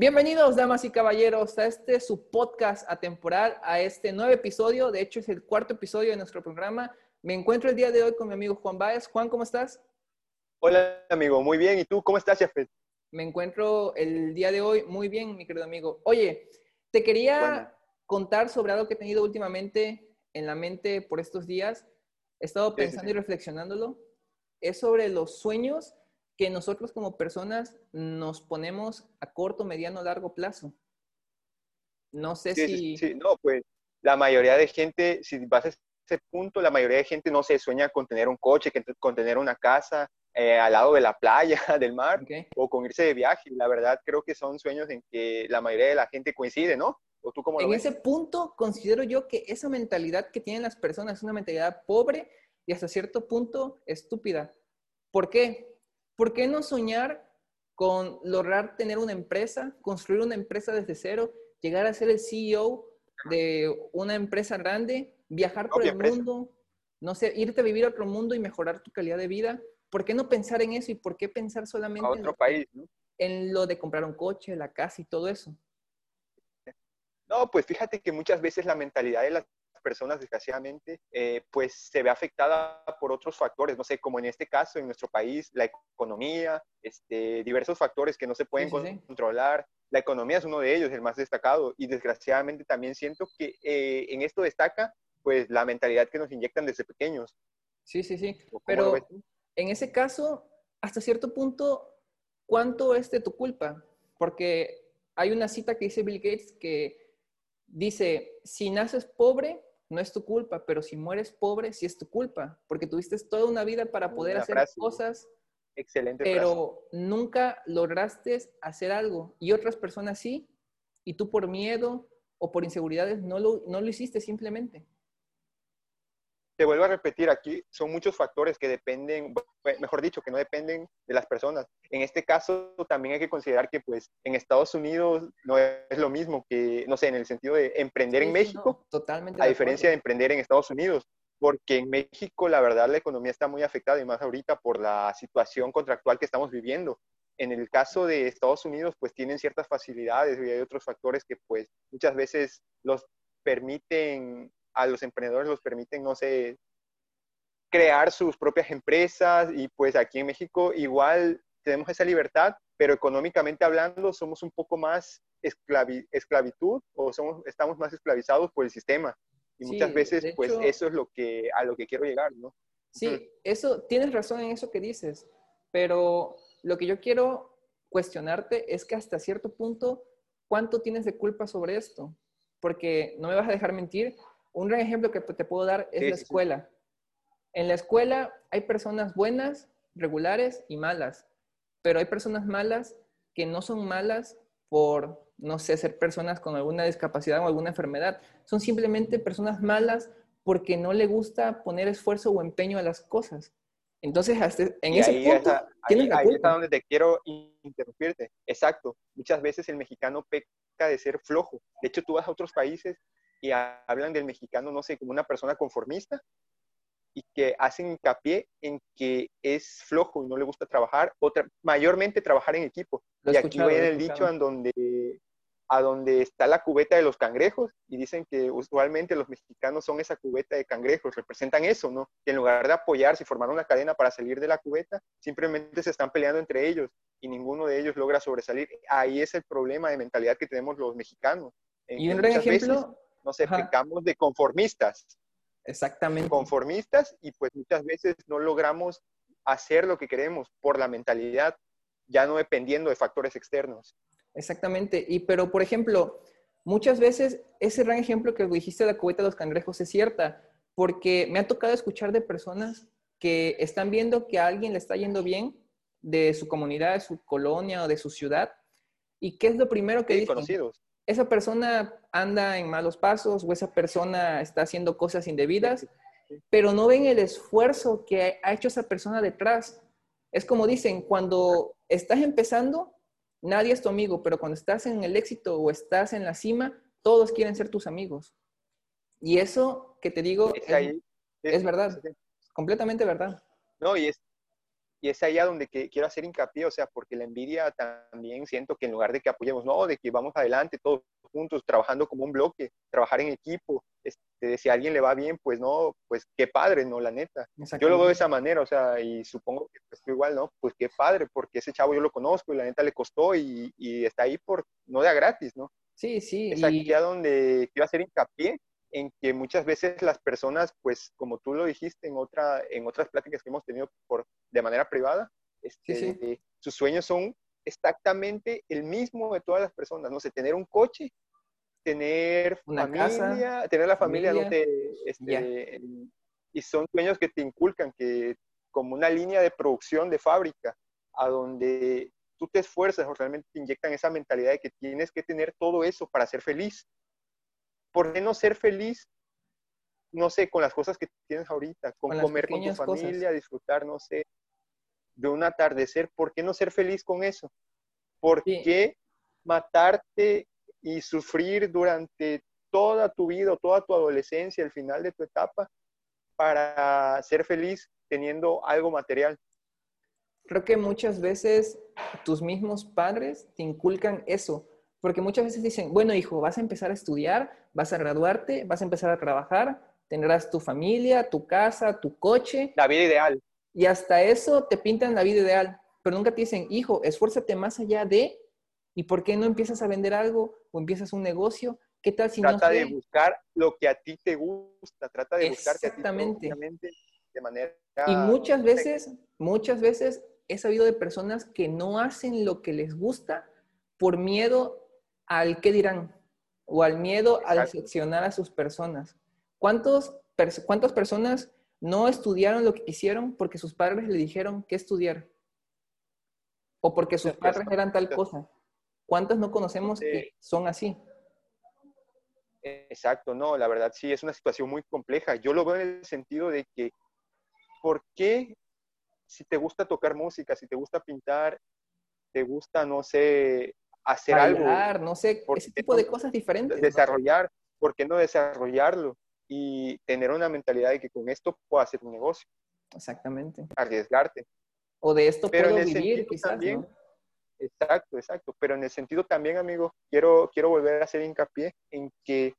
Bienvenidos, damas y caballeros, a este su podcast atemporal, a este nuevo episodio. De hecho, es el cuarto episodio de nuestro programa. Me encuentro el día de hoy con mi amigo Juan Báez. Juan, ¿cómo estás? Hola, amigo. Muy bien. ¿Y tú cómo estás, Jeffet? Me encuentro el día de hoy muy bien, mi querido amigo. Oye, te quería contar sobre algo que he tenido últimamente en la mente por estos días. He estado pensando y reflexionándolo. Es sobre los sueños que nosotros como personas nos ponemos a corto, mediano, largo plazo. No sé si... Sí, no, pues la mayoría de gente, si vas a ese punto, la mayoría de gente no se sueña con tener un coche, con tener una casa eh, al lado de la playa, del mar, o con irse de viaje. La verdad, creo que son sueños en que la mayoría de la gente coincide, ¿no? ¿O tú cómo en ese punto, considero yo que esa mentalidad que tienen las personas es una mentalidad pobre y hasta cierto punto estúpida. ¿Por qué? ¿Por qué no soñar con lograr tener una empresa, construir una empresa desde cero, llegar a ser el CEO de una empresa grande, viajar por el mundo, no sé, irte a vivir a otro mundo y mejorar tu calidad de vida? ¿Por qué no pensar en eso y por qué pensar solamente en, lo, país, en lo de comprar un coche, la casa y todo eso? No, pues fíjate que muchas veces la mentalidad de las personas, desgraciadamente, eh, pues se ve afectada por otros factores, no sé, como en este caso, en nuestro país, la economía, este, diversos factores que no se pueden controlar. La economía es uno de ellos, el más destacado, y desgraciadamente también siento que eh, en esto destaca, pues, la mentalidad que nos inyectan desde pequeños. Sí, sí, sí, pero en ese caso, hasta cierto punto, ¿cuánto es de tu culpa? Porque hay una cita que dice Bill Gates que dice, si naces pobre, no es tu culpa, pero si mueres pobre, sí es tu culpa, porque tuviste toda una vida para poder hacer cosas, excelente pero nunca lograste hacer algo y otras personas sí, y tú por miedo o por inseguridades no lo, no lo hiciste simplemente. Te vuelvo a repetir, aquí son muchos factores que dependen, mejor dicho, que no dependen de las personas. En este caso también hay que considerar que pues en Estados Unidos no es lo mismo que, no sé, en el sentido de emprender en México, totalmente a diferencia de emprender en Estados Unidos, porque en México la verdad la economía está muy afectada y más ahorita por la situación contractual que estamos viviendo. En el caso de Estados Unidos, pues tienen ciertas facilidades y hay otros factores que pues muchas veces los permiten a los emprendedores los permiten, no sé, crear sus propias empresas y pues aquí en México igual tenemos esa libertad, pero económicamente hablando somos un poco más esclavitud o somos, estamos más esclavizados por el sistema. Y muchas veces pues eso es lo que, a lo que quiero llegar, ¿no? Sí, eso, tienes razón en eso que dices, pero lo que yo quiero cuestionarte es que hasta cierto punto, ¿cuánto tienes de culpa sobre esto? Porque no me vas a dejar mentir, un gran ejemplo que te puedo dar es la escuela. En la escuela hay personas buenas, regulares y malas, pero hay personas malas que no son malas por, no sé, ser personas con alguna discapacidad o alguna enfermedad. Son simplemente personas malas porque no le gusta poner esfuerzo o empeño a las cosas. Entonces, en ese punto, ahí, ahí está donde te quiero interrumpirte. Exacto. Muchas veces el mexicano peca de ser flojo. De hecho, tú vas a otros países y hablan del mexicano, no sé, como una persona conformista y que hacen hincapié en que es flojo y no le gusta trabajar, o mayormente trabajar en equipo. y aquí en el dicho en donde, a donde está la cubeta de los cangrejos y dicen que usualmente los mexicanos son esa cubeta de cangrejos, representan eso, ¿no? Que en lugar de apoyarse y formar una cadena para salir de la cubeta, simplemente se están peleando entre ellos y ninguno de ellos logra sobresalir. Ahí es el problema de mentalidad que tenemos los mexicanos. Y un ejemplo, nos explicamos de conformistas. Exactamente. Conformistas y pues muchas veces no logramos hacer lo que queremos por la mentalidad, ya no dependiendo de factores externos. Exactamente. Y pero, por ejemplo, muchas veces ese gran ejemplo que dijiste de la cubeta de los cangrejos es cierta, porque me ha tocado escuchar de personas que están viendo que a alguien le está yendo bien de su comunidad, de su colonia o de su ciudad. ¿Y qué es lo primero que sí, conocidos esa persona anda en malos pasos o esa persona está haciendo cosas indebidas, pero no ven el esfuerzo que ha hecho esa persona detrás. Es como dicen, cuando estás empezando, nadie es tu amigo, pero cuando estás en el éxito o estás en la cima, todos quieren ser tus amigos. Y eso que te digo es, verdad, completamente verdad. No, y es, y es allá donde quiero hacer hincapié, o sea, porque la envidia también siento que en lugar de que apoyemos, no, de que vamos adelante todos juntos, trabajando como un bloque, trabajar en equipo, este, si a alguien le va bien, pues no, pues qué padre, ¿no? La neta. Yo lo veo de esa manera, o sea, y supongo que pues, igual, ¿no? Pues qué padre, porque ese chavo yo lo conozco y la neta le costó y, y está ahí por, no de a gratis, ¿no? Sí, sí. Es aquí a donde quiero hacer hincapié en que muchas veces las personas, pues como tú lo dijiste en, otra, en otras pláticas que hemos tenido por, de manera privada, este, sus sueños son exactamente el mismo de todas las personas, no sé, tener un coche, tener Una familia, tener la familia, este, y son sueños que te inculcan, que como una línea de producción de fábrica, a donde tú te esfuerzas o realmente te inyectan esa mentalidad de que tienes que tener todo eso para ser feliz. ¿Por qué no ser feliz, no sé, con las cosas que tienes ahorita, con, comer con tu familia, disfrutar, no sé, de un atardecer? ¿Por qué no ser feliz con eso? ¿Por qué matarte y sufrir durante toda tu vida, toda tu adolescencia, el final de tu etapa, para ser feliz teniendo algo material? Creo que muchas veces tus mismos padres te inculcan eso, porque muchas veces dicen, bueno, hijo, vas a empezar a estudiar, vas a graduarte, vas a empezar a trabajar, tendrás tu familia, tu casa, tu coche. La vida ideal. Y hasta eso te pintan la vida ideal, pero nunca te dicen, hijo, esfuérzate más allá de, ¿y por qué no empiezas a vender algo o empiezas un negocio? ¿Qué tal si trata no de buscar lo que a ti te gusta, trata de buscarte Exactamente. a ti de manera... Y muchas veces, muchas veces he sabido de personas que no hacen lo que les gusta por miedo al qué dirán o al miedo a decepcionar a sus personas. ¿Cuántos, ¿Cuántas personas no estudiaron lo que quisieron porque sus padres le dijeron qué estudiar? O porque sus padres eran tal cosa. ¿Cuántos no conocemos que son así? Exacto, no, la verdad sí, es una situación muy compleja. Yo lo veo en el sentido de que, ¿por qué si te gusta tocar música, si te gusta pintar, te gusta, no sé, hacer algo. no sé, ese tipo de cosas diferentes. Desarrollar, ¿por qué no desarrollarlo? Y tener una mentalidad de que con esto puedo hacer un negocio. Exactamente. Arriesgarte. O de esto puedo vivir, quizás, también, Exacto, exacto. Pero en el sentido también, amigo, quiero, quiero volver a hacer hincapié en que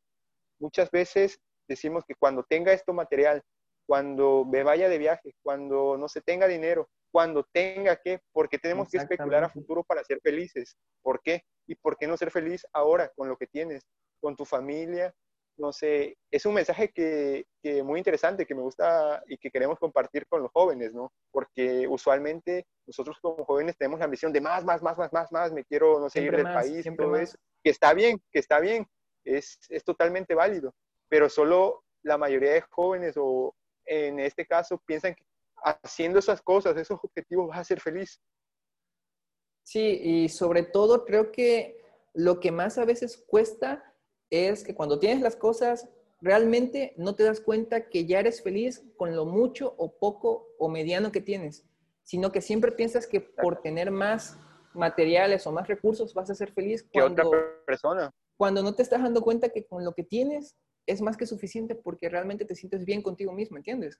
muchas veces decimos que cuando tenga esto material, cuando me vaya de viaje, cuando no se tenga dinero, cuando tenga que, porque tenemos que especular a futuro para ser felices. ¿Por qué? ¿Y por qué no ser feliz ahora con lo que tienes, con tu familia? No sé, es un mensaje que, que muy interesante, que me gusta y que queremos compartir con los jóvenes, ¿no? Porque usualmente nosotros como jóvenes tenemos la ambición de más, más, más, más, más, más, me quiero, no sé, ir del país, todo eso, que está bien, que está bien, es, es totalmente válido, pero solo la mayoría de jóvenes o en este caso piensan que haciendo esas cosas, esos objetivos, vas a ser feliz. Sí, y sobre todo creo que lo que más a veces cuesta es que cuando tienes las cosas, realmente no te das cuenta que ya eres feliz con lo mucho o poco o mediano que tienes, sino que siempre piensas que por tener más materiales o más recursos vas a ser feliz cuando, otra persona. Cuando no te estás dando cuenta que con lo que tienes es más que suficiente porque realmente te sientes bien contigo mismo, ¿entiendes?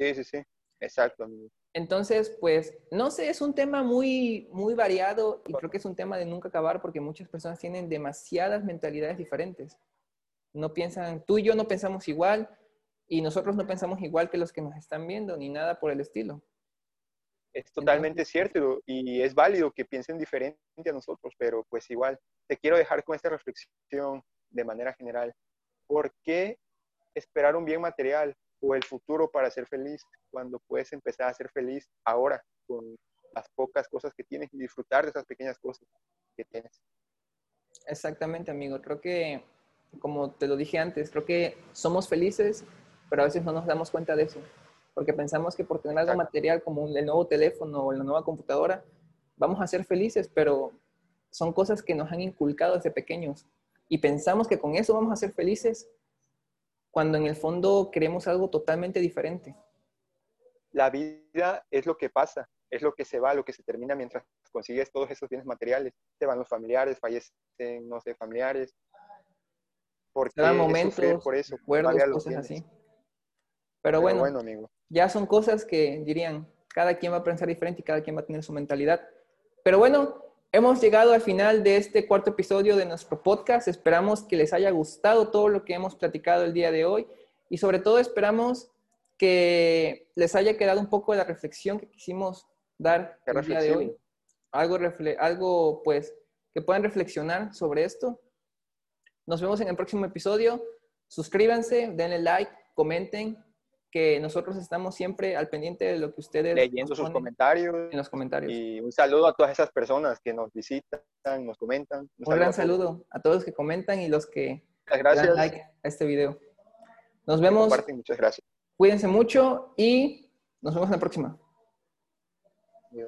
Sí, sí, sí, exacto. Entonces, pues, no sé, es un tema muy, muy variado y creo que es un tema de nunca acabar porque muchas personas tienen demasiadas mentalidades diferentes. No piensan, tú y yo no pensamos igual y nosotros no pensamos igual que los que nos están viendo ni nada por el estilo. Es totalmente cierto y es válido que piensen diferente a nosotros, pero pues igual, te quiero dejar con esta reflexión de manera general. ¿Por qué esperar un bien material o el futuro para ser feliz cuando puedes empezar a ser feliz ahora con las pocas cosas que tienes y disfrutar de esas pequeñas cosas que tienes. Exactamente, amigo. Creo que, como te lo dije antes, creo que somos felices, pero a veces no nos damos cuenta de eso, porque pensamos que por tener algo material como el nuevo teléfono o la nueva computadora, vamos a ser felices, pero son cosas que nos han inculcado desde pequeños y pensamos que con eso vamos a ser felices cuando en el fondo queremos algo totalmente diferente. La vida es lo que pasa, es lo que se va, lo que se termina mientras consigues todos esos bienes materiales. Se van los familiares, fallecen, no sé, familiares. Porque Cada momento, por eso, recuerdos, cosas así. Pero, bueno, amigo. ya son cosas que dirían, cada quien va a pensar diferente y cada quien va a tener su mentalidad. Pero bueno, hemos llegado al final de este cuarto episodio de nuestro podcast. Esperamos que les haya gustado todo lo que hemos platicado el día de hoy y sobre todo esperamos que les haya quedado un poco de la reflexión que quisimos dar el día de hoy. Algo, algo pues que puedan reflexionar sobre esto. Nos vemos en el próximo episodio. Suscríbanse, denle like, comenten, que nosotros estamos siempre al pendiente de lo que ustedes leyendo sus comentarios en los comentarios. y un saludo a todas esas personas que nos visitan nos comentan. Un, gran saludo a todos los que comentan y los que gracias. dan like a este video. Nos vemos. muchas gracias. Cuídense mucho y nos vemos en la próxima